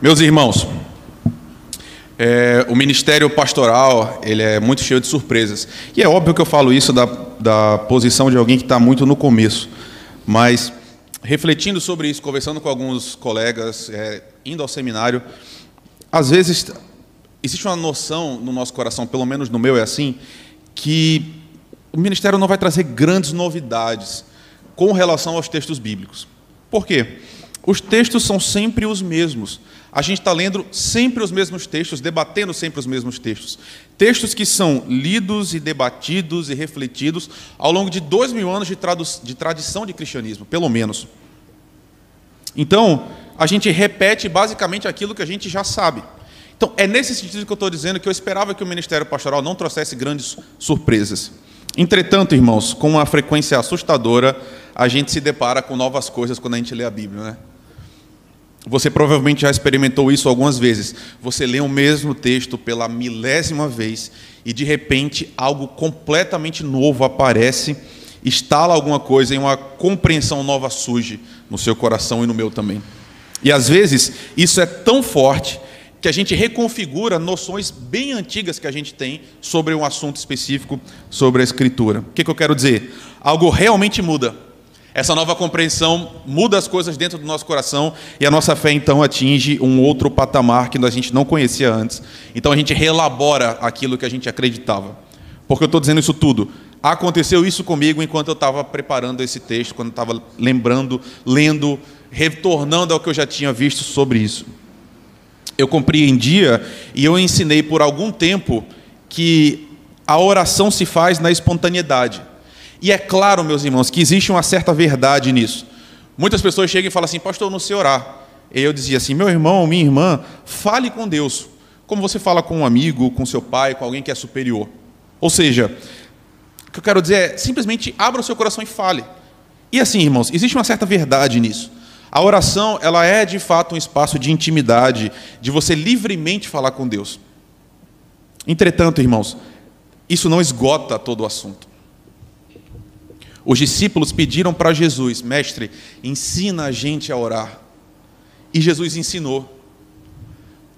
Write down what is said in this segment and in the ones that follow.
Meus irmãos, é, o ministério pastoral ele é muito cheio de surpresas. E é óbvio que eu falo isso da, da posição de alguém que está muito no começo. Mas, refletindo sobre isso, conversando com alguns colegas, é, indo ao seminário, às vezes existe uma noção no nosso coração, pelo menos no meu é assim, que o ministério não vai trazer grandes novidades com relação aos textos bíblicos. Por quê? Os textos são sempre os mesmos. A gente está lendo sempre os mesmos textos, debatendo sempre os mesmos textos. Textos que são lidos e debatidos e refletidos ao longo de dois mil anos de, de tradição de cristianismo, pelo menos. Então, a gente repete basicamente aquilo que a gente já sabe. Então, é nesse sentido que eu estou dizendo que eu esperava que o ministério pastoral não trouxesse grandes surpresas. Entretanto, irmãos, com uma frequência assustadora, a gente se depara com novas coisas quando a gente lê a Bíblia, né? Você provavelmente já experimentou isso algumas vezes. Você lê o mesmo texto pela milésima vez e de repente algo completamente novo aparece, instala alguma coisa e uma compreensão nova surge no seu coração e no meu também. E às vezes isso é tão forte que a gente reconfigura noções bem antigas que a gente tem sobre um assunto específico, sobre a Escritura. O que, que eu quero dizer? Algo realmente muda. Essa nova compreensão muda as coisas dentro do nosso coração e a nossa fé então atinge um outro patamar que a gente não conhecia antes. Então a gente relabora aquilo que a gente acreditava. Porque eu estou dizendo isso tudo. Aconteceu isso comigo enquanto eu estava preparando esse texto, quando estava lembrando, lendo, retornando ao que eu já tinha visto sobre isso eu compreendia e eu ensinei por algum tempo que a oração se faz na espontaneidade. E é claro, meus irmãos, que existe uma certa verdade nisso. Muitas pessoas chegam e falam assim, pastor, eu não sei orar. E eu dizia assim, meu irmão, minha irmã, fale com Deus, como você fala com um amigo, com seu pai, com alguém que é superior. Ou seja, o que eu quero dizer é, simplesmente abra o seu coração e fale. E assim, irmãos, existe uma certa verdade nisso. A oração, ela é de fato um espaço de intimidade, de você livremente falar com Deus. Entretanto, irmãos, isso não esgota todo o assunto. Os discípulos pediram para Jesus, mestre, ensina a gente a orar. E Jesus ensinou.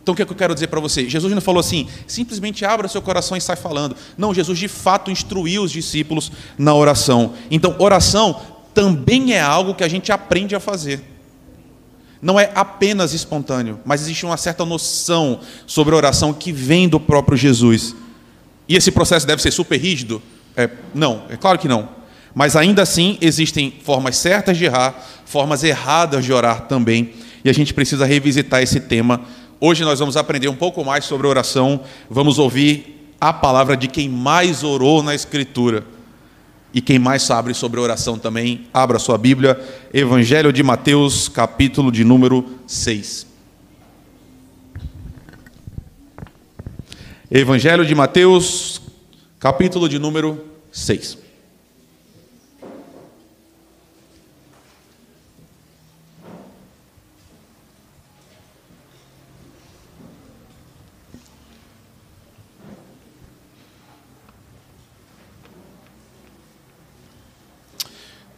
Então o que, é que eu quero dizer para você? Jesus não falou assim, simplesmente abra seu coração e sai falando. Não, Jesus de fato instruiu os discípulos na oração. Então, oração também é algo que a gente aprende a fazer não é apenas espontâneo, mas existe uma certa noção sobre oração que vem do próprio Jesus. E esse processo deve ser super rígido? É, não, é claro que não. Mas ainda assim existem formas certas de errar, formas erradas de orar também, e a gente precisa revisitar esse tema. Hoje nós vamos aprender um pouco mais sobre oração, vamos ouvir a palavra de quem mais orou na Escritura. E quem mais sabe sobre oração também, abra sua Bíblia, Evangelho de Mateus, capítulo de número 6. Evangelho de Mateus, capítulo de número 6.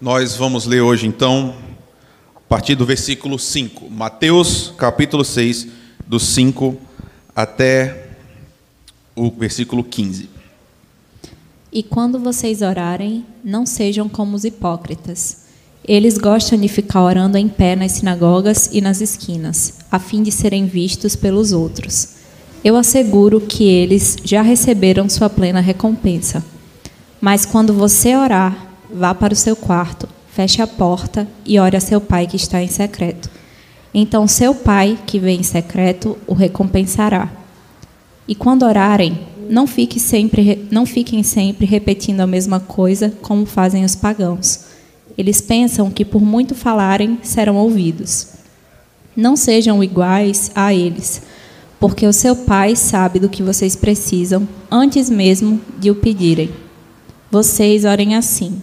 Nós vamos ler hoje, então, a partir do versículo 5. Mateus, capítulo 6, do 5 até o versículo 15. E quando vocês orarem, não sejam como os hipócritas. Eles gostam de ficar orando em pé nas sinagogas e nas esquinas, a fim de serem vistos pelos outros. Eu asseguro que eles já receberam sua plena recompensa. Mas quando você orar, vá para o seu quarto, feche a porta e ore a seu pai que está em secreto. Então seu pai, que vem em secreto, o recompensará. E quando orarem, não, fique sempre, não fiquem sempre repetindo a mesma coisa como fazem os pagãos. Eles pensam que por muito falarem serão ouvidos. Não sejam iguais a eles, porque o seu pai sabe do que vocês precisam antes mesmo de o pedirem. Vocês orem assim: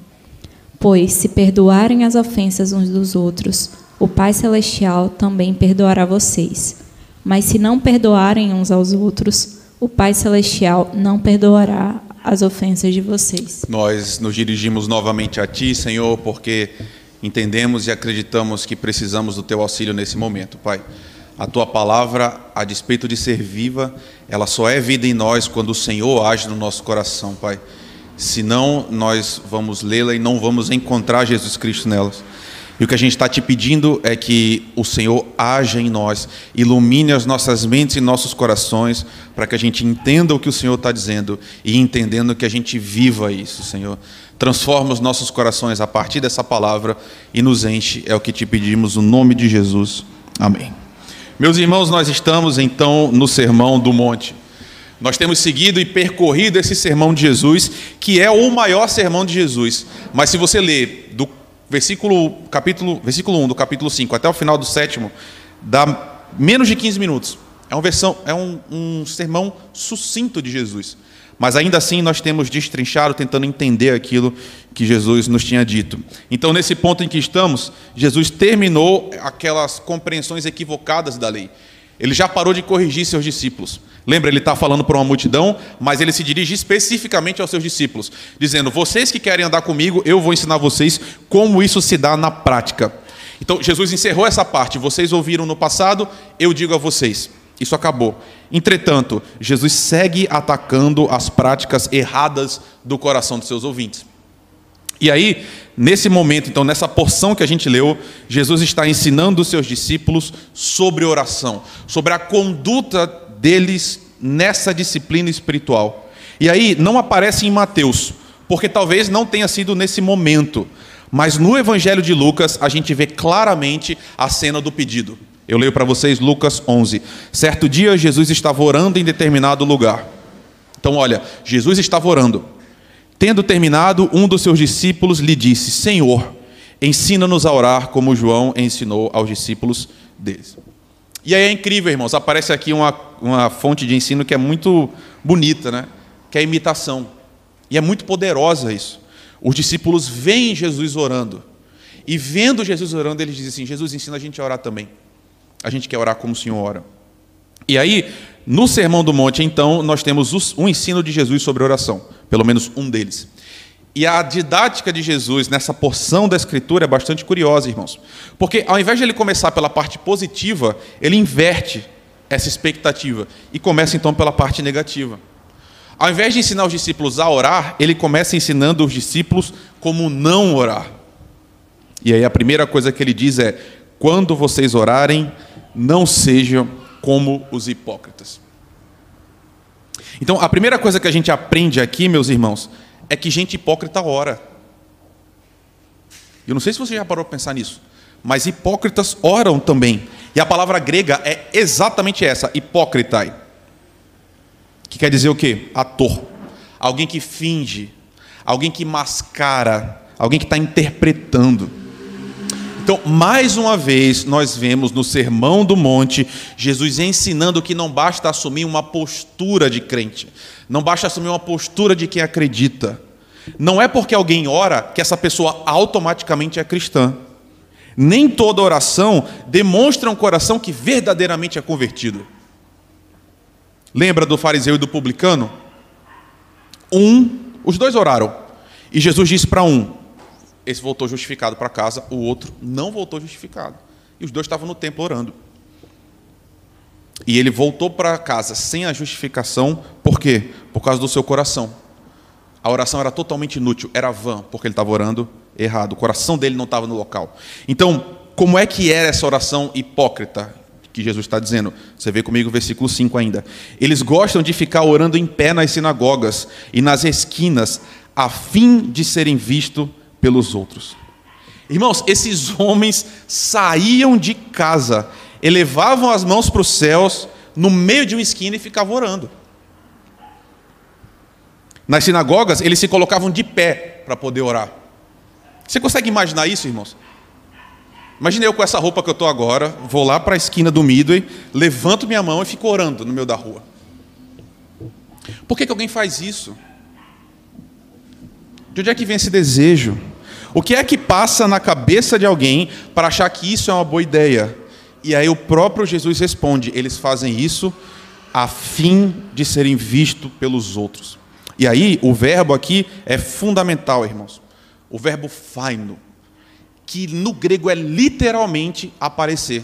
Pois se perdoarem as ofensas uns dos outros, o Pai celestial também perdoará vocês. Mas se não perdoarem uns aos outros, o Pai celestial não perdoará as ofensas de vocês. Nós nos dirigimos novamente a ti, Senhor, porque entendemos e acreditamos que precisamos do teu auxílio nesse momento, Pai. A tua palavra, a despeito de ser viva, ela só é vida em nós quando o Senhor age no nosso coração, Pai. Senão, nós vamos lê-la e não vamos encontrar Jesus Cristo nelas. E o que a gente está te pedindo é que o Senhor haja em nós, ilumine as nossas mentes e nossos corações, para que a gente entenda o que o Senhor está dizendo e entendendo que a gente viva isso, Senhor. Transforma os nossos corações a partir dessa palavra e nos enche, é o que te pedimos, no nome de Jesus. Amém. Meus irmãos, nós estamos então no Sermão do Monte. Nós temos seguido e percorrido esse sermão de Jesus, que é o maior sermão de Jesus. Mas se você ler do versículo, capítulo, versículo 1 do capítulo 5 até o final do sétimo, dá menos de 15 minutos. É, uma versão, é um, um sermão sucinto de Jesus. Mas ainda assim nós temos destrinchado, tentando entender aquilo que Jesus nos tinha dito. Então, nesse ponto em que estamos, Jesus terminou aquelas compreensões equivocadas da lei. Ele já parou de corrigir seus discípulos. Lembra, ele está falando para uma multidão, mas ele se dirige especificamente aos seus discípulos, dizendo: Vocês que querem andar comigo, eu vou ensinar vocês como isso se dá na prática. Então, Jesus encerrou essa parte. Vocês ouviram no passado, eu digo a vocês. Isso acabou. Entretanto, Jesus segue atacando as práticas erradas do coração dos seus ouvintes. E aí, nesse momento, então, nessa porção que a gente leu, Jesus está ensinando os seus discípulos sobre oração, sobre a conduta deles nessa disciplina espiritual. E aí, não aparece em Mateus, porque talvez não tenha sido nesse momento, mas no Evangelho de Lucas a gente vê claramente a cena do pedido. Eu leio para vocês Lucas 11. Certo dia, Jesus estava orando em determinado lugar. Então, olha, Jesus estava orando. Tendo terminado, um dos seus discípulos lhe disse: Senhor, ensina-nos a orar como João ensinou aos discípulos deles. E aí é incrível, irmãos, aparece aqui uma, uma fonte de ensino que é muito bonita, né? que é a imitação. E é muito poderosa isso. Os discípulos veem Jesus orando. E vendo Jesus orando, eles dizem assim: Jesus ensina a gente a orar também. A gente quer orar como o Senhor ora. E aí, no Sermão do Monte, então, nós temos um ensino de Jesus sobre oração, pelo menos um deles. E a didática de Jesus nessa porção da Escritura é bastante curiosa, irmãos. Porque ao invés de ele começar pela parte positiva, ele inverte essa expectativa e começa então pela parte negativa. Ao invés de ensinar os discípulos a orar, ele começa ensinando os discípulos como não orar. E aí a primeira coisa que ele diz é: quando vocês orarem, não sejam como os hipócritas. Então, a primeira coisa que a gente aprende aqui, meus irmãos, é que gente hipócrita ora. Eu não sei se você já parou para pensar nisso, mas hipócritas oram também. E a palavra grega é exatamente essa, hipócritai. Que quer dizer o quê? Ator. Alguém que finge, alguém que mascara, alguém que está interpretando. Então, mais uma vez, nós vemos no Sermão do Monte Jesus ensinando que não basta assumir uma postura de crente, não basta assumir uma postura de quem acredita. Não é porque alguém ora que essa pessoa automaticamente é cristã. Nem toda oração demonstra um coração que verdadeiramente é convertido. Lembra do fariseu e do publicano? Um, os dois oraram. E Jesus disse para um: esse voltou justificado para casa, o outro não voltou justificado. E os dois estavam no templo orando. E ele voltou para casa sem a justificação, por quê? Por causa do seu coração. A oração era totalmente inútil, era vã, porque ele estava orando errado. O coração dele não estava no local. Então, como é que era essa oração hipócrita que Jesus está dizendo? Você vê comigo o versículo 5 ainda. Eles gostam de ficar orando em pé nas sinagogas e nas esquinas, a fim de serem vistos pelos outros. Irmãos, esses homens saíam de casa, elevavam as mãos para os céus, no meio de uma esquina e ficavam orando. Nas sinagogas, eles se colocavam de pé para poder orar. Você consegue imaginar isso, irmãos? Imagine eu com essa roupa que eu estou agora, vou lá para a esquina do Midway, levanto minha mão e fico orando no meio da rua. Por que, que alguém faz isso? De onde é que vem esse desejo? O que é que passa na cabeça de alguém para achar que isso é uma boa ideia? E aí o próprio Jesus responde: eles fazem isso a fim de serem vistos pelos outros. E aí o verbo aqui é fundamental, irmãos. O verbo faino, que no grego é literalmente aparecer.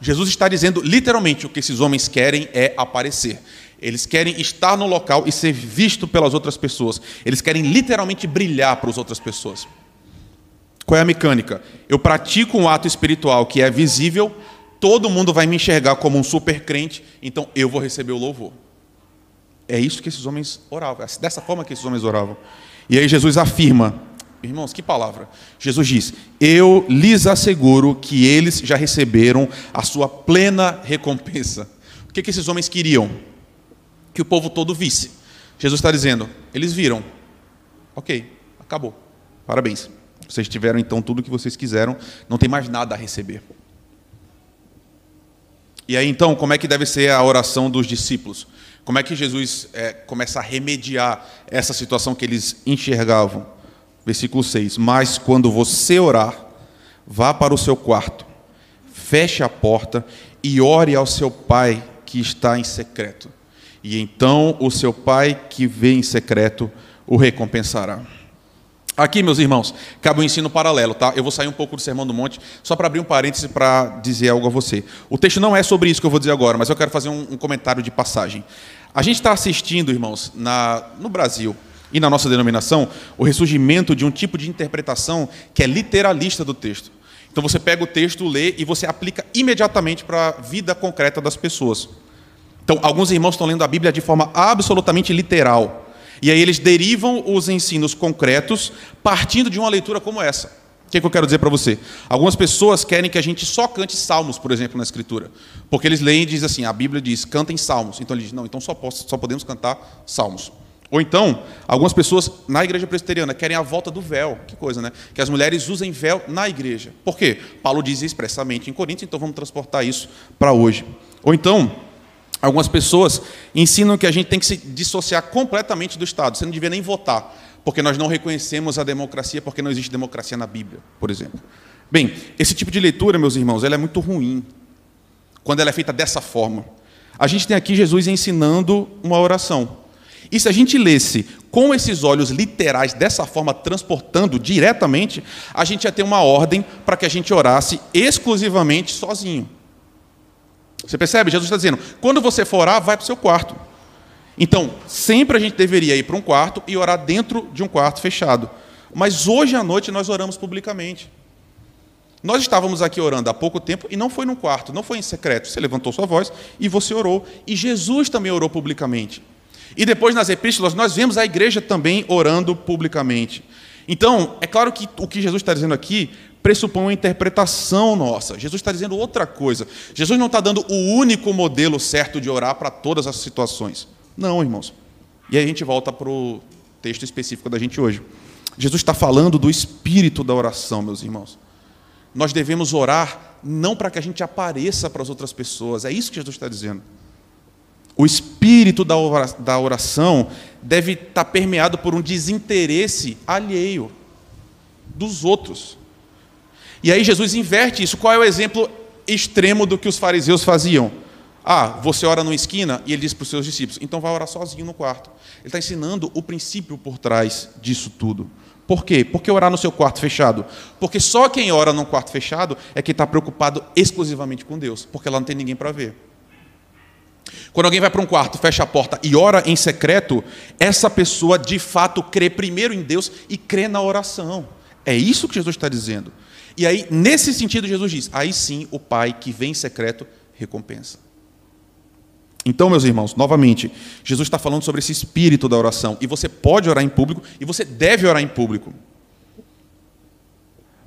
Jesus está dizendo literalmente o que esses homens querem é aparecer. Eles querem estar no local e ser visto pelas outras pessoas. Eles querem literalmente brilhar para as outras pessoas. Qual é a mecânica? Eu pratico um ato espiritual que é visível, todo mundo vai me enxergar como um super crente, então eu vou receber o louvor. É isso que esses homens oravam, é dessa forma que esses homens oravam. E aí Jesus afirma, irmãos, que palavra? Jesus diz: Eu lhes asseguro que eles já receberam a sua plena recompensa. O que, que esses homens queriam? Que o povo todo visse. Jesus está dizendo: Eles viram. Ok, acabou. Parabéns. Vocês tiveram então tudo o que vocês quiseram, não tem mais nada a receber. E aí então, como é que deve ser a oração dos discípulos? Como é que Jesus é, começa a remediar essa situação que eles enxergavam? Versículo 6: Mas quando você orar, vá para o seu quarto, feche a porta e ore ao seu pai que está em secreto. E então o seu pai que vê em secreto o recompensará. Aqui, meus irmãos, cabe um ensino paralelo, tá? Eu vou sair um pouco do Sermão do Monte, só para abrir um parêntese para dizer algo a você. O texto não é sobre isso que eu vou dizer agora, mas eu quero fazer um, um comentário de passagem. A gente está assistindo, irmãos, na, no Brasil e na nossa denominação, o ressurgimento de um tipo de interpretação que é literalista do texto. Então você pega o texto, lê e você aplica imediatamente para a vida concreta das pessoas. Então, alguns irmãos estão lendo a Bíblia de forma absolutamente literal. E aí eles derivam os ensinos concretos partindo de uma leitura como essa. O que, é que eu quero dizer para você? Algumas pessoas querem que a gente só cante salmos, por exemplo, na Escritura. Porque eles leem e dizem assim: a Bíblia diz, cantem salmos. Então eles dizem, não, então só, posso, só podemos cantar salmos. Ou então, algumas pessoas na igreja presbiteriana querem a volta do véu. Que coisa, né? Que as mulheres usem véu na igreja. Por quê? Paulo diz expressamente em Coríntios, então vamos transportar isso para hoje. Ou então, Algumas pessoas ensinam que a gente tem que se dissociar completamente do Estado. Você não devia nem votar, porque nós não reconhecemos a democracia, porque não existe democracia na Bíblia, por exemplo. Bem, esse tipo de leitura, meus irmãos, ela é muito ruim quando ela é feita dessa forma. A gente tem aqui Jesus ensinando uma oração. E se a gente lesse com esses olhos literais, dessa forma, transportando diretamente, a gente ia ter uma ordem para que a gente orasse exclusivamente sozinho. Você percebe? Jesus está dizendo: quando você for orar, vai para o seu quarto. Então, sempre a gente deveria ir para um quarto e orar dentro de um quarto fechado. Mas hoje à noite nós oramos publicamente. Nós estávamos aqui orando há pouco tempo e não foi num quarto, não foi em secreto. Você levantou sua voz e você orou. E Jesus também orou publicamente. E depois nas epístolas nós vemos a igreja também orando publicamente. Então, é claro que o que Jesus está dizendo aqui pressupõe uma interpretação nossa. Jesus está dizendo outra coisa. Jesus não está dando o único modelo certo de orar para todas as situações. Não, irmãos. E aí a gente volta para o texto específico da gente hoje. Jesus está falando do espírito da oração, meus irmãos. Nós devemos orar não para que a gente apareça para as outras pessoas. É isso que Jesus está dizendo. O espírito da oração deve estar permeado por um desinteresse alheio dos outros. E aí Jesus inverte isso. Qual é o exemplo extremo do que os fariseus faziam? Ah, você ora numa esquina e ele diz para os seus discípulos, então vai orar sozinho no quarto. Ele está ensinando o princípio por trás disso tudo. Por quê? Porque orar no seu quarto fechado? Porque só quem ora num quarto fechado é quem está preocupado exclusivamente com Deus, porque lá não tem ninguém para ver. Quando alguém vai para um quarto, fecha a porta e ora em secreto, essa pessoa de fato crê primeiro em Deus e crê na oração. É isso que Jesus está dizendo. E aí, nesse sentido, Jesus diz: aí sim o Pai que vem em secreto recompensa. Então, meus irmãos, novamente, Jesus está falando sobre esse espírito da oração. E você pode orar em público e você deve orar em público.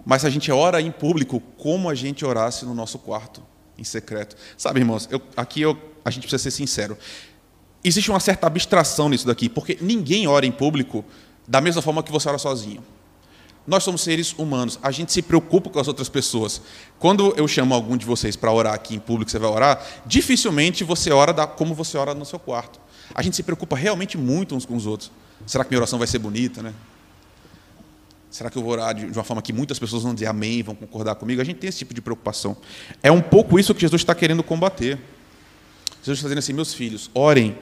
Mas a gente ora em público, como a gente orasse no nosso quarto, em secreto. Sabe, irmãos, eu, aqui eu, a gente precisa ser sincero. Existe uma certa abstração nisso daqui, porque ninguém ora em público da mesma forma que você ora sozinho. Nós somos seres humanos, a gente se preocupa com as outras pessoas. Quando eu chamo algum de vocês para orar aqui em público, você vai orar, dificilmente você ora da, como você ora no seu quarto. A gente se preocupa realmente muito uns com os outros. Será que minha oração vai ser bonita, né? Será que eu vou orar de uma forma que muitas pessoas vão dizer amém, vão concordar comigo? A gente tem esse tipo de preocupação. É um pouco isso que Jesus está querendo combater. Jesus está dizendo assim: meus filhos, orem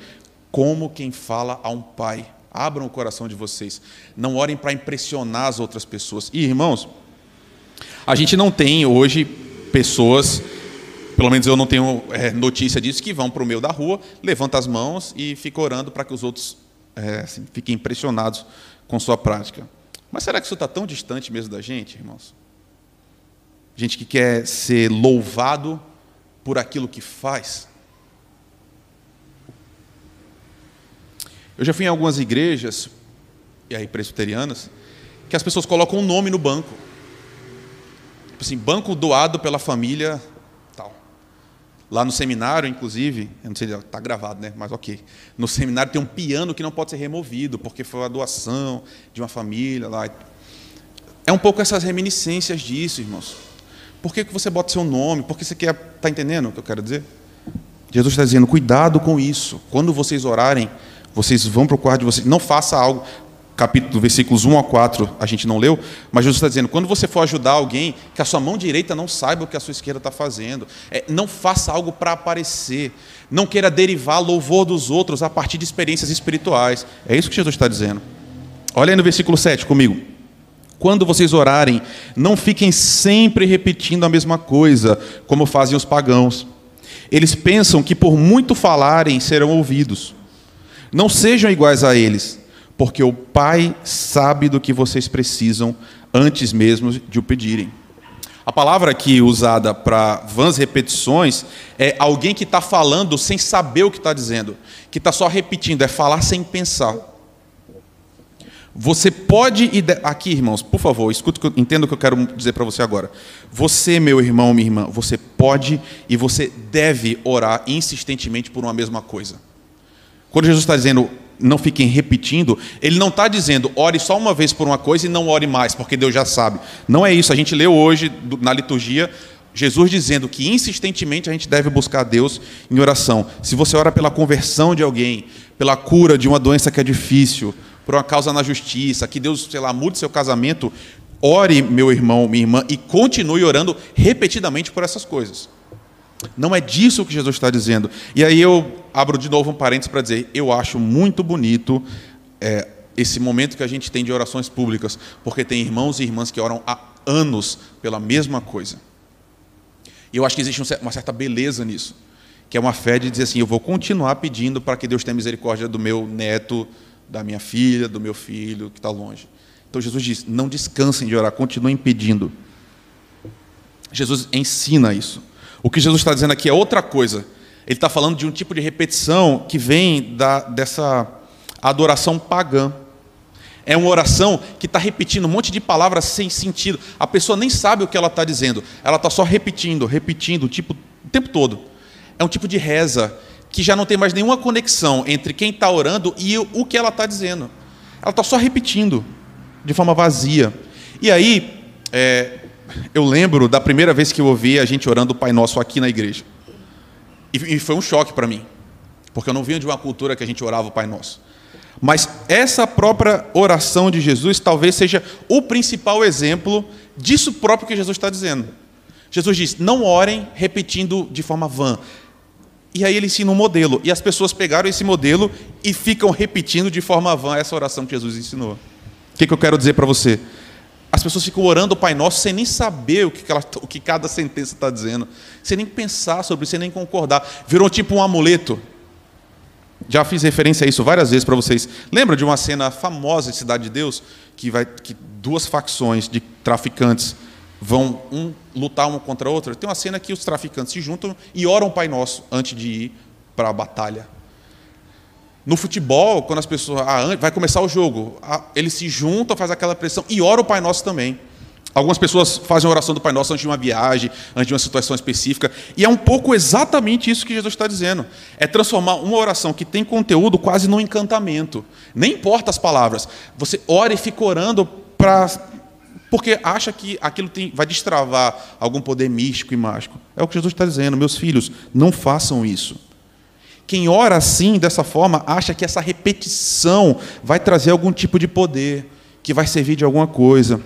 como quem fala a um pai. Abram o coração de vocês. Não orem para impressionar as outras pessoas. E, irmãos, a gente não tem hoje pessoas, pelo menos eu não tenho é, notícia disso, que vão para o meio da rua, levantam as mãos e ficam orando para que os outros é, assim, fiquem impressionados com sua prática. Mas será que isso está tão distante mesmo da gente, irmãos? Gente que quer ser louvado por aquilo que faz. Eu já fui em algumas igrejas, e aí presbiterianas, que as pessoas colocam um nome no banco. Tipo assim, banco doado pela família tal. Lá no seminário, inclusive, eu não sei, está gravado, né? Mas ok. No seminário tem um piano que não pode ser removido, porque foi a doação de uma família lá. É um pouco essas reminiscências disso, irmãos. Por que, que você bota seu nome? Por que você quer. Está entendendo o que eu quero dizer? Jesus está dizendo, cuidado com isso. Quando vocês orarem, vocês vão para o quarto de vocês. Não faça algo. Capítulo, versículos 1 a 4, a gente não leu, mas Jesus está dizendo: quando você for ajudar alguém, que a sua mão direita não saiba o que a sua esquerda está fazendo. É, não faça algo para aparecer. Não queira derivar louvor dos outros a partir de experiências espirituais. É isso que Jesus está dizendo. Olha aí no versículo 7 comigo. Quando vocês orarem, não fiquem sempre repetindo a mesma coisa, como fazem os pagãos. Eles pensam que por muito falarem serão ouvidos. Não sejam iguais a eles, porque o Pai sabe do que vocês precisam antes mesmo de o pedirem. A palavra aqui usada para vãs repetições é alguém que está falando sem saber o que está dizendo, que está só repetindo, é falar sem pensar. Você pode. Aqui, irmãos, por favor, escute, entenda o que eu quero dizer para você agora. Você, meu irmão, minha irmã, você pode e você deve orar insistentemente por uma mesma coisa. Quando Jesus está dizendo não fiquem repetindo, ele não está dizendo ore só uma vez por uma coisa e não ore mais, porque Deus já sabe. Não é isso. A gente leu hoje na liturgia Jesus dizendo que insistentemente a gente deve buscar Deus em oração. Se você ora pela conversão de alguém, pela cura de uma doença que é difícil, por uma causa na justiça, que Deus, sei lá, mude seu casamento, ore, meu irmão, minha irmã, e continue orando repetidamente por essas coisas. Não é disso que Jesus está dizendo. E aí eu abro de novo um parênteses para dizer: eu acho muito bonito é, esse momento que a gente tem de orações públicas, porque tem irmãos e irmãs que oram há anos pela mesma coisa. E eu acho que existe uma certa beleza nisso, que é uma fé de dizer assim: eu vou continuar pedindo para que Deus tenha misericórdia do meu neto, da minha filha, do meu filho que está longe. Então Jesus diz: não descansem de orar, continuem pedindo. Jesus ensina isso. O que Jesus está dizendo aqui é outra coisa. Ele está falando de um tipo de repetição que vem da, dessa adoração pagã. É uma oração que está repetindo um monte de palavras sem sentido. A pessoa nem sabe o que ela está dizendo. Ela está só repetindo, repetindo tipo, o tempo todo. É um tipo de reza que já não tem mais nenhuma conexão entre quem está orando e o que ela está dizendo. Ela está só repetindo de forma vazia. E aí, é, eu lembro da primeira vez que eu ouvi a gente orando o Pai Nosso aqui na igreja. E, foi um choque para mim, porque eu não vinha de uma cultura que a gente orava o Pai Nosso. Mas essa própria oração de Jesus talvez seja o principal exemplo disso próprio que Jesus está dizendo. Jesus diz: não orem repetindo de forma vã. E aí ele ensina um modelo. E as pessoas pegaram esse modelo e ficam repetindo de forma vã essa oração que Jesus ensinou. O que, que eu quero dizer para você? As pessoas ficam orando o Pai Nosso sem nem saber o que, ela, o que cada sentença está dizendo, sem nem pensar sobre isso, sem nem concordar. Virou tipo um amuleto. Já fiz referência a isso várias vezes para vocês. Lembra de uma cena famosa de Cidade de Deus, que, vai, que duas facções de traficantes vão um, lutar uma contra a outra? Tem uma cena que os traficantes se juntam e oram o Pai Nosso antes de ir para a batalha. No futebol, quando as pessoas. Ah, vai começar o jogo, ah, eles se juntam, faz aquela pressão e ora o Pai Nosso também. Algumas pessoas fazem a oração do Pai Nosso antes de uma viagem, antes de uma situação específica. E é um pouco exatamente isso que Jesus está dizendo. É transformar uma oração que tem conteúdo quase num encantamento. Nem importa as palavras. Você ora e fica orando para Porque acha que aquilo tem, vai destravar algum poder místico e mágico. É o que Jesus está dizendo, meus filhos, não façam isso. Quem ora assim, dessa forma, acha que essa repetição vai trazer algum tipo de poder, que vai servir de alguma coisa.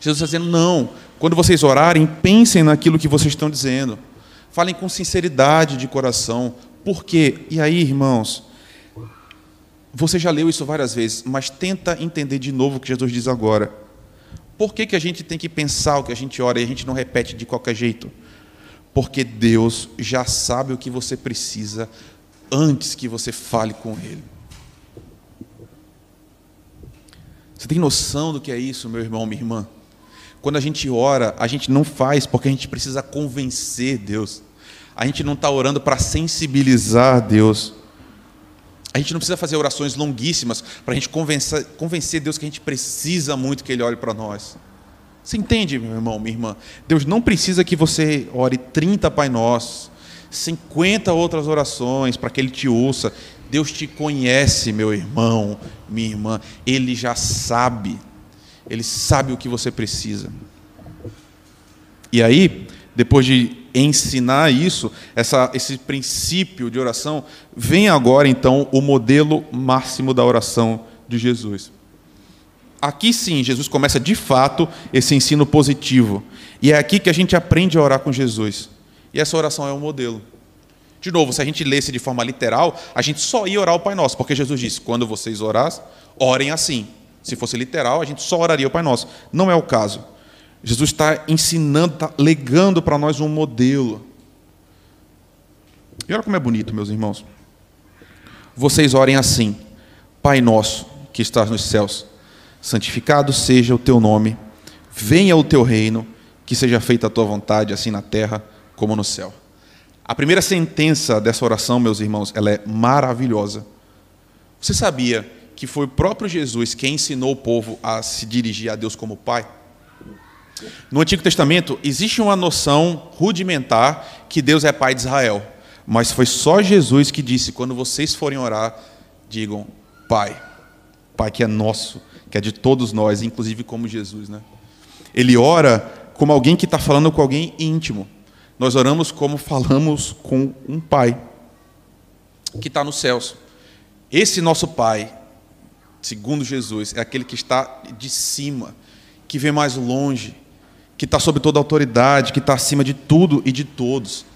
Jesus está dizendo: não. Quando vocês orarem, pensem naquilo que vocês estão dizendo. Falem com sinceridade de coração. Por quê? E aí, irmãos, você já leu isso várias vezes, mas tenta entender de novo o que Jesus diz agora. Por que, que a gente tem que pensar o que a gente ora e a gente não repete de qualquer jeito? Porque Deus já sabe o que você precisa antes que você fale com Ele. Você tem noção do que é isso, meu irmão, minha irmã? Quando a gente ora, a gente não faz porque a gente precisa convencer Deus. A gente não está orando para sensibilizar Deus. A gente não precisa fazer orações longuíssimas para a gente convencer, convencer Deus que a gente precisa muito que Ele olhe para nós. Você entende, meu irmão, minha irmã? Deus não precisa que você ore 30 Pai Nossos, 50 outras orações para que Ele te ouça. Deus te conhece, meu irmão, minha irmã. Ele já sabe. Ele sabe o que você precisa. E aí, depois de ensinar isso, essa, esse princípio de oração, vem agora então o modelo máximo da oração de Jesus. Aqui sim, Jesus começa de fato esse ensino positivo. E é aqui que a gente aprende a orar com Jesus. E essa oração é um modelo. De novo, se a gente lesse de forma literal, a gente só ia orar o Pai Nosso, porque Jesus disse: quando vocês orarem, orem assim. Se fosse literal, a gente só oraria o Pai Nosso. Não é o caso. Jesus está ensinando, está legando para nós um modelo. E olha como é bonito, meus irmãos. Vocês orem assim: Pai nosso que estás nos céus, santificado seja o teu nome, venha o teu reino, que seja feita a tua vontade, assim na terra como no céu. A primeira sentença dessa oração, meus irmãos, ela é maravilhosa. Você sabia que foi o próprio Jesus quem ensinou o povo a se dirigir a Deus como Pai? No Antigo Testamento, existe uma noção rudimentar que Deus é pai de Israel. Mas foi só Jesus que disse: quando vocês forem orar, digam Pai. Pai que é nosso, que é de todos nós, inclusive como Jesus. Né? Ele ora como alguém que está falando com alguém íntimo. Nós oramos como falamos com um Pai que está nos céus. Esse nosso Pai, segundo Jesus, é aquele que está de cima, que vê mais longe, que está sob toda autoridade, que está acima de tudo e de todos.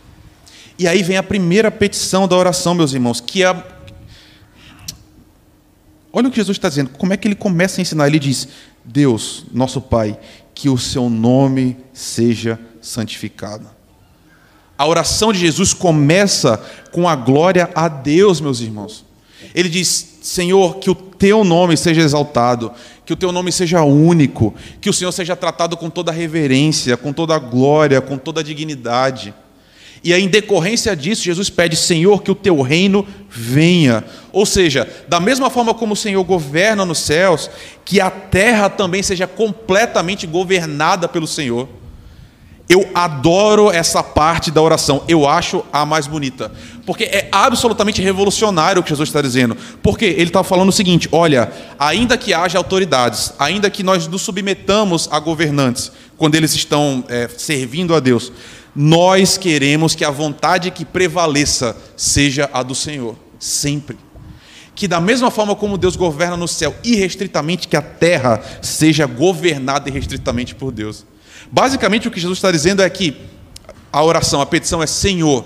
E aí vem a primeira petição da oração, meus irmãos, que é. Olha o que Jesus está dizendo, como é que ele começa a ensinar? Ele diz: Deus, nosso Pai, que o seu nome seja santificado. A oração de Jesus começa com a glória a Deus, meus irmãos. Ele diz: Senhor, que o teu nome seja exaltado, que o teu nome seja único, que o Senhor seja tratado com toda reverência, com toda glória, com toda dignidade. E aí, em decorrência disso, Jesus pede, Senhor, que o teu reino venha. Ou seja, da mesma forma como o Senhor governa nos céus, que a terra também seja completamente governada pelo Senhor. Eu adoro essa parte da oração, eu acho a mais bonita, porque é absolutamente revolucionário o que Jesus está dizendo. Porque ele está falando o seguinte: olha, ainda que haja autoridades, ainda que nós nos submetamos a governantes, quando eles estão é, servindo a Deus, nós queremos que a vontade que prevaleça seja a do Senhor, sempre. Que da mesma forma como Deus governa no céu irrestritamente, que a terra seja governada irrestritamente por Deus. Basicamente, o que Jesus está dizendo é que a oração, a petição é: Senhor,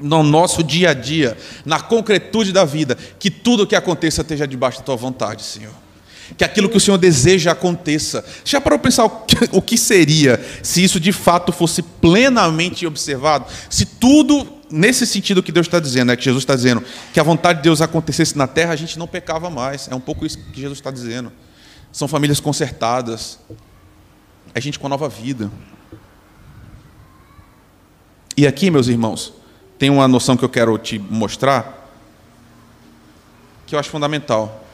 no nosso dia a dia, na concretude da vida, que tudo o que aconteça esteja debaixo da tua vontade, Senhor. Que aquilo que o Senhor deseja aconteça. Já para pensar o que seria se isso de fato fosse plenamente observado? Se tudo, nesse sentido que Deus está dizendo, é que Jesus está dizendo, que a vontade de Deus acontecesse na terra, a gente não pecava mais. É um pouco isso que Jesus está dizendo. São famílias consertadas, é gente com nova vida. E aqui, meus irmãos, tem uma noção que eu quero te mostrar, que eu acho fundamental.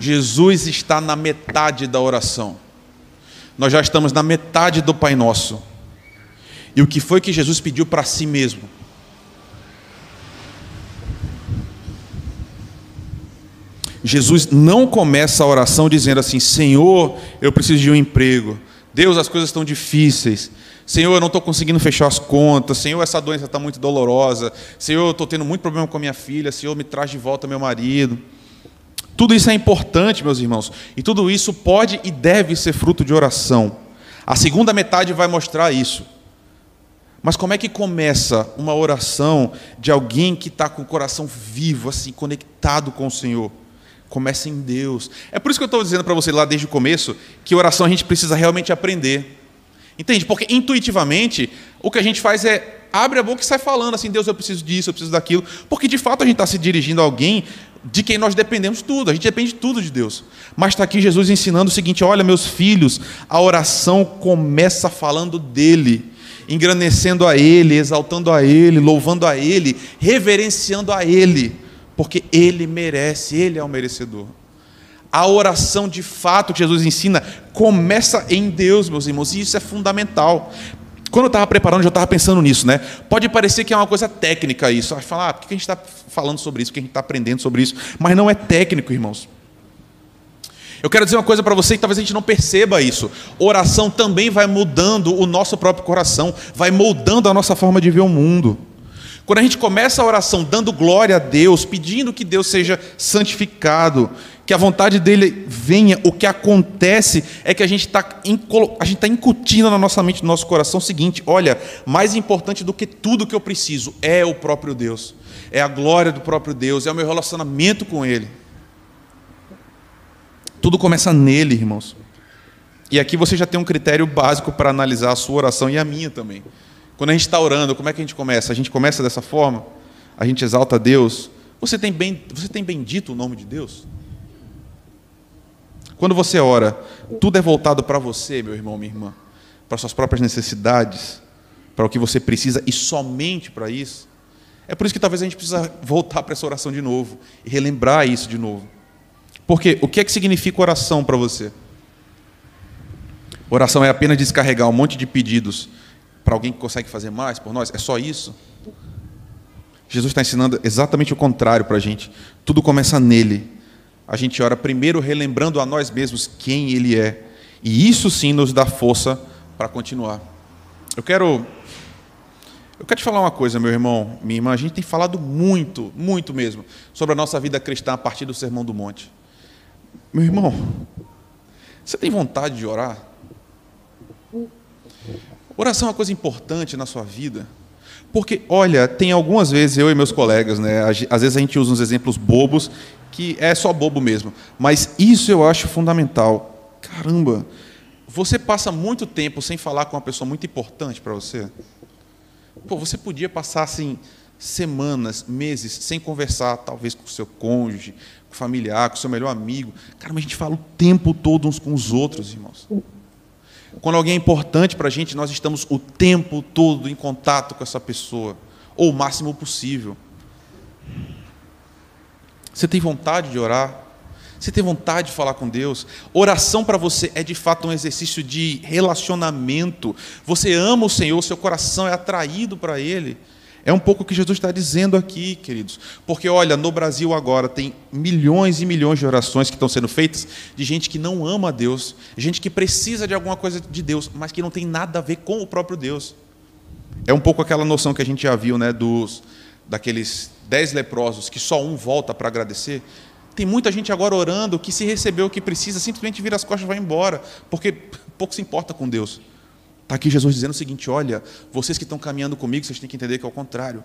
Jesus está na metade da oração. Nós já estamos na metade do Pai Nosso. E o que foi que Jesus pediu para si mesmo? Jesus não começa a oração dizendo assim: Senhor, eu preciso de um emprego. Deus, as coisas estão difíceis. Senhor, eu não estou conseguindo fechar as contas. Senhor, essa doença está muito dolorosa. Senhor, eu estou tendo muito problema com a minha filha. Senhor, me traz de volta meu marido. Tudo isso é importante, meus irmãos. E tudo isso pode e deve ser fruto de oração. A segunda metade vai mostrar isso. Mas como é que começa uma oração de alguém que está com o coração vivo, assim, conectado com o Senhor? Começa em Deus. É por isso que eu estou dizendo para você lá desde o começo que oração a gente precisa realmente aprender. Entende? Porque intuitivamente o que a gente faz é abre a boca e sai falando assim: Deus, eu preciso disso, eu preciso daquilo. Porque de fato a gente está se dirigindo a alguém de quem nós dependemos tudo, a gente depende de tudo de Deus. Mas está aqui Jesus ensinando o seguinte: olha, meus filhos, a oração começa falando dele engrandecendo a Ele, exaltando a Ele, louvando a Ele, reverenciando a Ele, porque Ele merece, Ele é o merecedor. A oração de fato que Jesus ensina começa em Deus, meus irmãos, e isso é fundamental. Quando eu estava preparando, eu já estava pensando nisso, né? Pode parecer que é uma coisa técnica isso. Vai falar, ah, por que a gente está falando sobre isso? Por que a gente está aprendendo sobre isso? Mas não é técnico, irmãos. Eu quero dizer uma coisa para você que talvez a gente não perceba isso. Oração também vai mudando o nosso próprio coração, vai moldando a nossa forma de ver o mundo. Quando a gente começa a oração dando glória a Deus, pedindo que Deus seja santificado, que a vontade dele venha, o que acontece é que a gente está tá incutindo na nossa mente, no nosso coração o seguinte: olha, mais importante do que tudo que eu preciso é o próprio Deus, é a glória do próprio Deus, é o meu relacionamento com Ele. Tudo começa nele, irmãos. E aqui você já tem um critério básico para analisar a sua oração e a minha também. Quando a gente está orando, como é que a gente começa? A gente começa dessa forma? A gente exalta Deus? Você tem, bem, você tem bendito o nome de Deus? Quando você ora, tudo é voltado para você, meu irmão, minha irmã, para suas próprias necessidades, para o que você precisa e somente para isso. É por isso que talvez a gente precisa voltar para essa oração de novo e relembrar isso de novo. Porque o que é que significa oração para você? Oração é apenas descarregar um monte de pedidos para alguém que consegue fazer mais por nós? É só isso? Jesus está ensinando exatamente o contrário para a gente. Tudo começa nele. A gente ora primeiro relembrando a nós mesmos quem Ele é. E isso sim nos dá força para continuar. Eu quero. Eu quero te falar uma coisa, meu irmão, minha irmã. A gente tem falado muito, muito mesmo, sobre a nossa vida cristã a partir do Sermão do Monte. Meu irmão, você tem vontade de orar? Oração é uma coisa importante na sua vida. Porque, olha, tem algumas vezes, eu e meus colegas, né, às vezes a gente usa uns exemplos bobos, que é só bobo mesmo. Mas isso eu acho fundamental. Caramba, você passa muito tempo sem falar com uma pessoa muito importante para você? Pô, você podia passar assim semanas, meses sem conversar, talvez com o seu cônjuge, com o familiar, com o seu melhor amigo. Cara, mas a gente fala o tempo todo uns com os outros, irmãos. Quando alguém é importante para a gente, nós estamos o tempo todo em contato com essa pessoa, ou o máximo possível. Você tem vontade de orar? Você tem vontade de falar com Deus? Oração para você é de fato um exercício de relacionamento. Você ama o Senhor, seu coração é atraído para Ele. É um pouco o que Jesus está dizendo aqui, queridos. Porque, olha, no Brasil agora tem milhões e milhões de orações que estão sendo feitas de gente que não ama a Deus, gente que precisa de alguma coisa de Deus, mas que não tem nada a ver com o próprio Deus. É um pouco aquela noção que a gente já viu, né, dos daqueles dez leprosos que só um volta para agradecer. Tem muita gente agora orando que se recebeu o que precisa, simplesmente vira as costas e vai embora, porque pouco se importa com Deus. Está aqui Jesus dizendo o seguinte: olha, vocês que estão caminhando comigo, vocês têm que entender que é o contrário.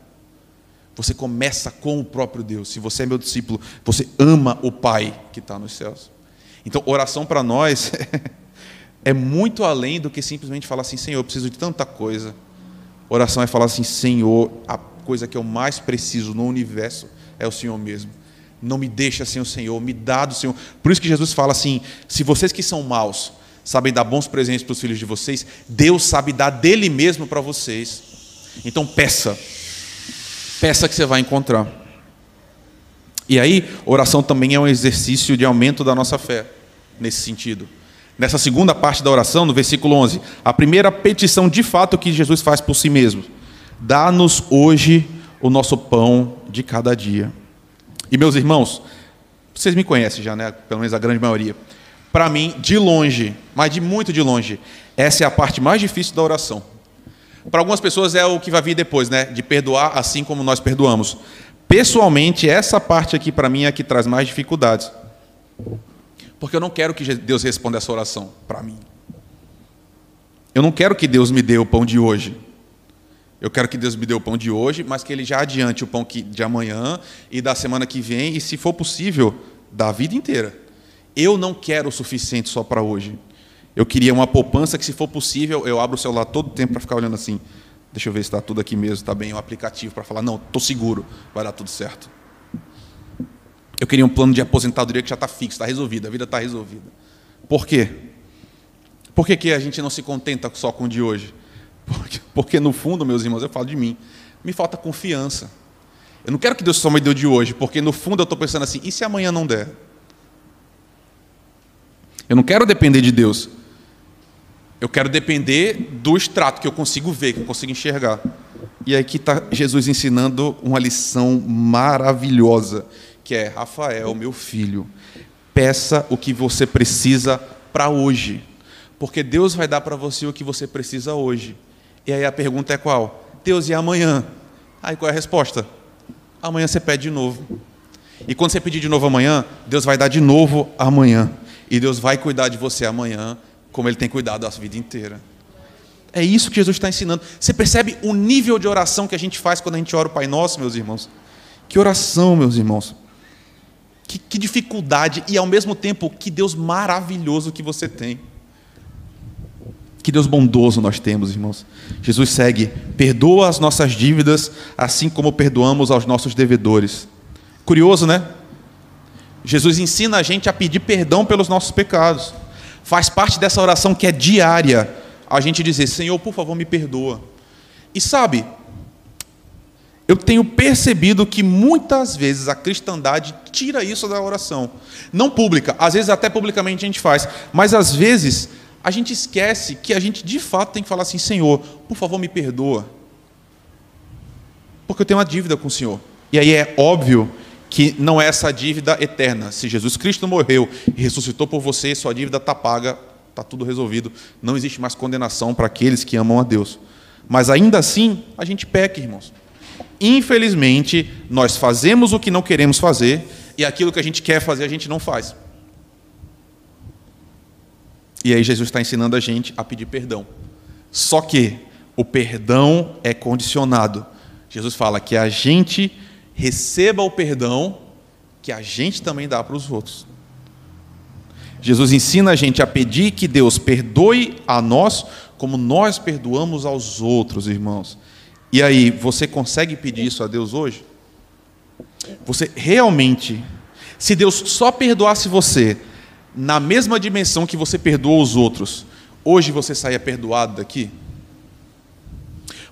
Você começa com o próprio Deus. Se você é meu discípulo, você ama o Pai que está nos céus. Então, oração para nós é muito além do que simplesmente falar assim: Senhor, eu preciso de tanta coisa. Oração é falar assim: Senhor, a coisa que eu mais preciso no universo é o Senhor mesmo. Não me deixa sem o Senhor, me dá do Senhor. Por isso que Jesus fala assim: se vocês que são maus sabem dar bons presentes para os filhos de vocês, Deus sabe dar dele mesmo para vocês. Então peça. Peça que você vai encontrar. E aí, oração também é um exercício de aumento da nossa fé, nesse sentido. Nessa segunda parte da oração, no versículo 11, a primeira petição de fato que Jesus faz por si mesmo: Dá-nos hoje o nosso pão de cada dia. E meus irmãos, Vocês me conhecem já, né? Pelo menos a grande maioria. Para mim, de longe, mas de muito de longe, essa é a parte mais difícil da oração. Para algumas pessoas é o que vai vir depois, né? De perdoar assim como nós perdoamos. Pessoalmente, essa parte aqui para mim é a que traz mais dificuldades. Porque eu não quero que Deus responda essa oração para mim. Eu não quero que Deus me dê o pão de hoje. Eu quero que Deus me dê o pão de hoje, mas que Ele já adiante o pão de amanhã e da semana que vem, e se for possível, da vida inteira. Eu não quero o suficiente só para hoje. Eu queria uma poupança que, se for possível, eu abro o celular todo o tempo para ficar olhando assim. Deixa eu ver se está tudo aqui mesmo, está bem o aplicativo para falar, não, estou seguro, vai dar tudo certo. Eu queria um plano de aposentadoria que já está fixo, está resolvido, a vida está resolvida. Por quê? Por que, que a gente não se contenta só com o de hoje? Porque, porque, no fundo, meus irmãos, eu falo de mim, me falta confiança. Eu não quero que Deus só me dê o de hoje, porque no fundo eu estou pensando assim, e se amanhã não der? Eu não quero depender de Deus. Eu quero depender do extrato que eu consigo ver, que eu consigo enxergar. E aqui está Jesus ensinando uma lição maravilhosa, que é Rafael, meu filho, peça o que você precisa para hoje, porque Deus vai dar para você o que você precisa hoje. E aí a pergunta é qual? Deus, e amanhã? Aí qual é a resposta? Amanhã você pede de novo. E quando você pedir de novo amanhã, Deus vai dar de novo amanhã. E Deus vai cuidar de você amanhã, como Ele tem cuidado a vida inteira. É isso que Jesus está ensinando. Você percebe o nível de oração que a gente faz quando a gente ora o Pai Nosso, meus irmãos? Que oração, meus irmãos. Que, que dificuldade e, ao mesmo tempo, que Deus maravilhoso que você tem. Que Deus bondoso nós temos, irmãos. Jesus segue: perdoa as nossas dívidas, assim como perdoamos aos nossos devedores. Curioso, né? Jesus ensina a gente a pedir perdão pelos nossos pecados. Faz parte dessa oração que é diária, a gente dizer: Senhor, por favor, me perdoa. E sabe, eu tenho percebido que muitas vezes a cristandade tira isso da oração. Não pública, às vezes até publicamente a gente faz, mas às vezes a gente esquece que a gente de fato tem que falar assim: Senhor, por favor, me perdoa. Porque eu tenho uma dívida com o Senhor. E aí é óbvio que não é essa dívida eterna. Se Jesus Cristo morreu e ressuscitou por você, sua dívida está paga, está tudo resolvido. Não existe mais condenação para aqueles que amam a Deus. Mas ainda assim, a gente peca, irmãos. Infelizmente, nós fazemos o que não queremos fazer e aquilo que a gente quer fazer, a gente não faz. E aí, Jesus está ensinando a gente a pedir perdão. Só que o perdão é condicionado. Jesus fala que a gente receba o perdão que a gente também dá para os outros. Jesus ensina a gente a pedir que Deus perdoe a nós como nós perdoamos aos outros, irmãos. E aí, você consegue pedir isso a Deus hoje? Você realmente, se Deus só perdoasse você na mesma dimensão que você perdoou os outros, hoje você saia perdoado daqui?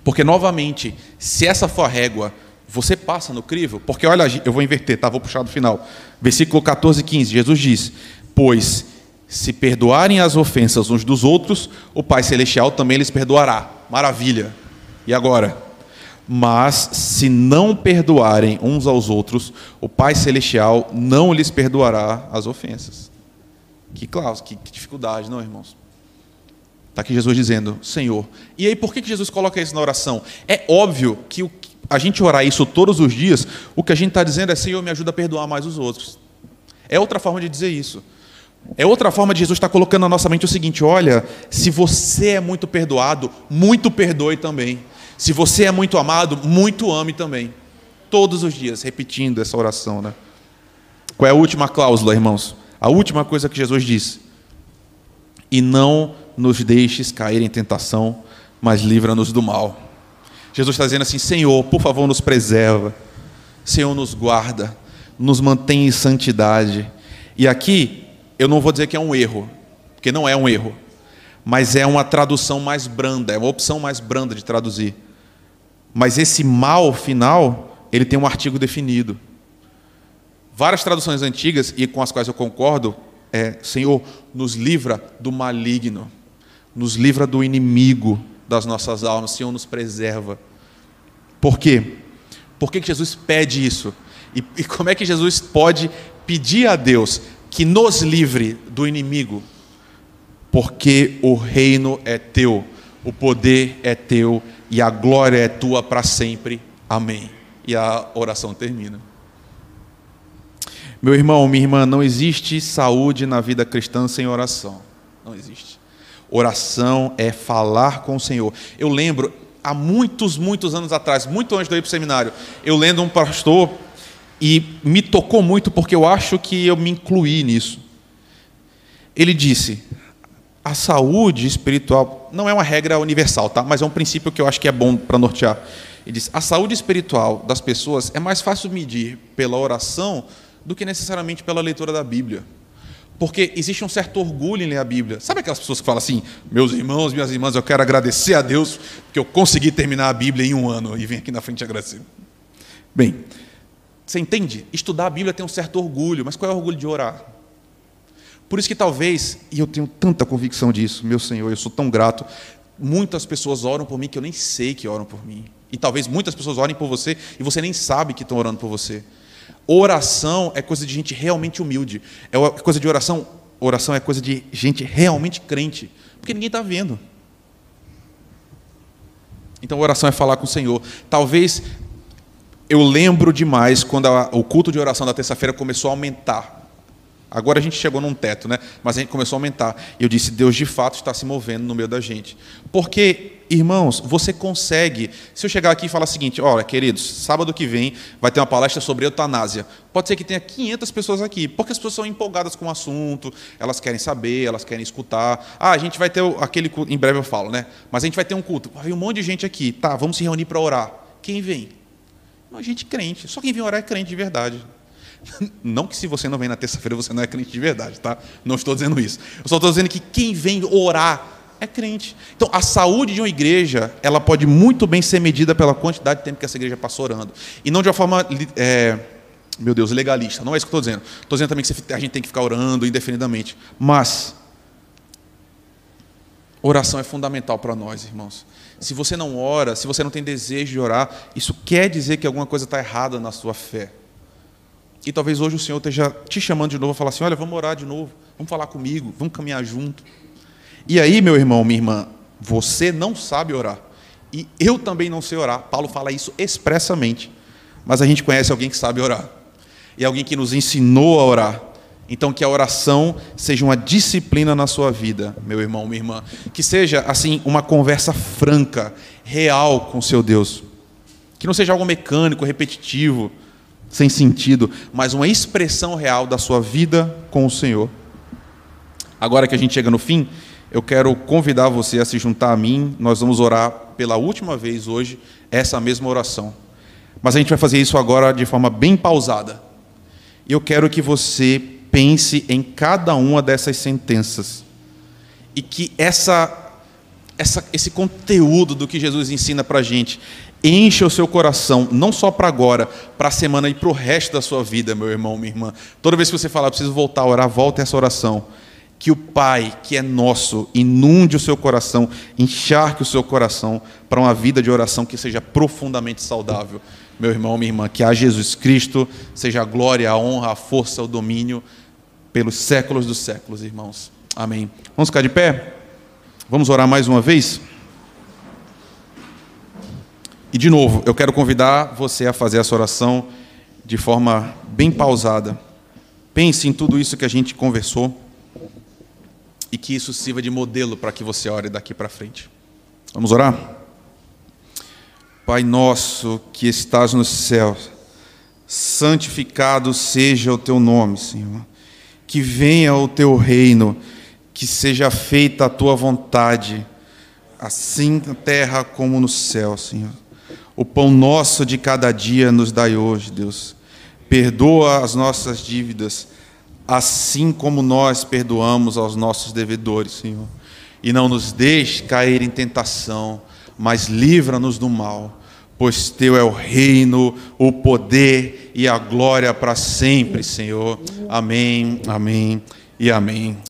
Porque, novamente, se essa for a régua, você passa no crivo? Porque olha, eu vou inverter, tá? Vou puxar do final. Versículo 14 e 15. Jesus diz: Pois se perdoarem as ofensas uns dos outros, o Pai Celestial também lhes perdoará. Maravilha. E agora? Mas se não perdoarem uns aos outros, o Pai Celestial não lhes perdoará as ofensas. Que claro, que, que dificuldade, não, irmãos? Está aqui Jesus dizendo, Senhor. E aí, por que Jesus coloca isso na oração? É óbvio que o a gente orar isso todos os dias, o que a gente está dizendo é: Senhor, me ajuda a perdoar mais os outros. É outra forma de dizer isso. É outra forma de Jesus estar tá colocando na nossa mente o seguinte: olha, se você é muito perdoado, muito perdoe também. Se você é muito amado, muito ame também. Todos os dias, repetindo essa oração. Né? Qual é a última cláusula, irmãos? A última coisa que Jesus disse: E não nos deixes cair em tentação, mas livra-nos do mal. Jesus está dizendo assim: Senhor, por favor, nos preserva. Senhor, nos guarda. Nos mantém em santidade. E aqui, eu não vou dizer que é um erro, porque não é um erro, mas é uma tradução mais branda, é uma opção mais branda de traduzir. Mas esse mal final, ele tem um artigo definido. Várias traduções antigas, e com as quais eu concordo, é: Senhor, nos livra do maligno, nos livra do inimigo das nossas almas, Senhor nos preserva. Por quê? Por que Jesus pede isso? E, e como é que Jesus pode pedir a Deus que nos livre do inimigo, porque o reino é teu, o poder é teu e a glória é tua para sempre. Amém. E a oração termina. Meu irmão, minha irmã, não existe saúde na vida cristã sem oração. Não existe. Oração é falar com o Senhor. Eu lembro, há muitos, muitos anos atrás, muito antes de eu ir para o seminário, eu lendo um pastor e me tocou muito porque eu acho que eu me incluí nisso. Ele disse: a saúde espiritual não é uma regra universal, tá? mas é um princípio que eu acho que é bom para nortear. Ele diz: a saúde espiritual das pessoas é mais fácil medir pela oração do que necessariamente pela leitura da Bíblia. Porque existe um certo orgulho em ler a Bíblia. Sabe aquelas pessoas que falam assim: meus irmãos, minhas irmãs, eu quero agradecer a Deus porque eu consegui terminar a Bíblia em um ano e vem aqui na frente agradecer. Bem, você entende? Estudar a Bíblia tem um certo orgulho, mas qual é o orgulho de orar? Por isso que talvez, e eu tenho tanta convicção disso, meu Senhor, eu sou tão grato, muitas pessoas oram por mim que eu nem sei que oram por mim. E talvez muitas pessoas orem por você e você nem sabe que estão orando por você. Oração é coisa de gente realmente humilde. É coisa de oração. Oração é coisa de gente realmente crente. Porque ninguém está vendo. Então, oração é falar com o Senhor. Talvez eu lembro demais quando a, o culto de oração da terça-feira começou a aumentar. Agora a gente chegou num teto, né? Mas a gente começou a aumentar. E eu disse: Deus de fato está se movendo no meio da gente. Porque, irmãos, você consegue. Se eu chegar aqui e falar o seguinte: olha, queridos, sábado que vem vai ter uma palestra sobre eutanásia. Pode ser que tenha 500 pessoas aqui, porque as pessoas são empolgadas com o assunto, elas querem saber, elas querem escutar. Ah, a gente vai ter aquele culto, em breve eu falo, né? Mas a gente vai ter um culto. Vai um monte de gente aqui. Tá, vamos se reunir para orar. Quem vem? Não, gente crente. Só quem vem orar é crente de verdade. Não que se você não vem na terça-feira você não é crente de verdade, tá? Não estou dizendo isso. Eu só estou dizendo que quem vem orar é crente. Então, a saúde de uma igreja, ela pode muito bem ser medida pela quantidade de tempo que essa igreja passa orando. E não de uma forma, é, meu Deus, legalista. Não é isso que eu estou dizendo. Estou dizendo também que a gente tem que ficar orando indefinidamente. Mas, oração é fundamental para nós, irmãos. Se você não ora, se você não tem desejo de orar, isso quer dizer que alguma coisa está errada na sua fé. E talvez hoje o Senhor esteja te chamando de novo, falar assim: olha, vamos orar de novo, vamos falar comigo, vamos caminhar junto. E aí, meu irmão, minha irmã, você não sabe orar. E eu também não sei orar. Paulo fala isso expressamente. Mas a gente conhece alguém que sabe orar. E alguém que nos ensinou a orar. Então, que a oração seja uma disciplina na sua vida, meu irmão, minha irmã. Que seja, assim, uma conversa franca, real com seu Deus. Que não seja algo mecânico, repetitivo sem sentido, mas uma expressão real da sua vida com o Senhor. Agora que a gente chega no fim, eu quero convidar você a se juntar a mim. Nós vamos orar pela última vez hoje essa mesma oração. Mas a gente vai fazer isso agora de forma bem pausada. E eu quero que você pense em cada uma dessas sentenças. E que essa, essa, esse conteúdo do que Jesus ensina para a gente, Encha o seu coração, não só para agora, para a semana e para o resto da sua vida, meu irmão, minha irmã. Toda vez que você falar, preciso voltar a orar, volta essa oração. Que o Pai, que é nosso, inunde o seu coração, encharque o seu coração para uma vida de oração que seja profundamente saudável. Meu irmão, minha irmã, que a Jesus Cristo seja a glória, a honra, a força, o domínio pelos séculos dos séculos, irmãos. Amém. Vamos ficar de pé? Vamos orar mais uma vez? E de novo, eu quero convidar você a fazer essa oração de forma bem pausada. Pense em tudo isso que a gente conversou e que isso sirva de modelo para que você ore daqui para frente. Vamos orar? Pai nosso que estás nos céus, santificado seja o teu nome, Senhor. Que venha o teu reino, que seja feita a tua vontade, assim na terra como no céu, Senhor. O pão nosso de cada dia nos dai hoje, Deus. Perdoa as nossas dívidas, assim como nós perdoamos aos nossos devedores, Senhor. E não nos deixe cair em tentação, mas livra-nos do mal, pois teu é o reino, o poder e a glória para sempre, Senhor. Amém, amém e amém.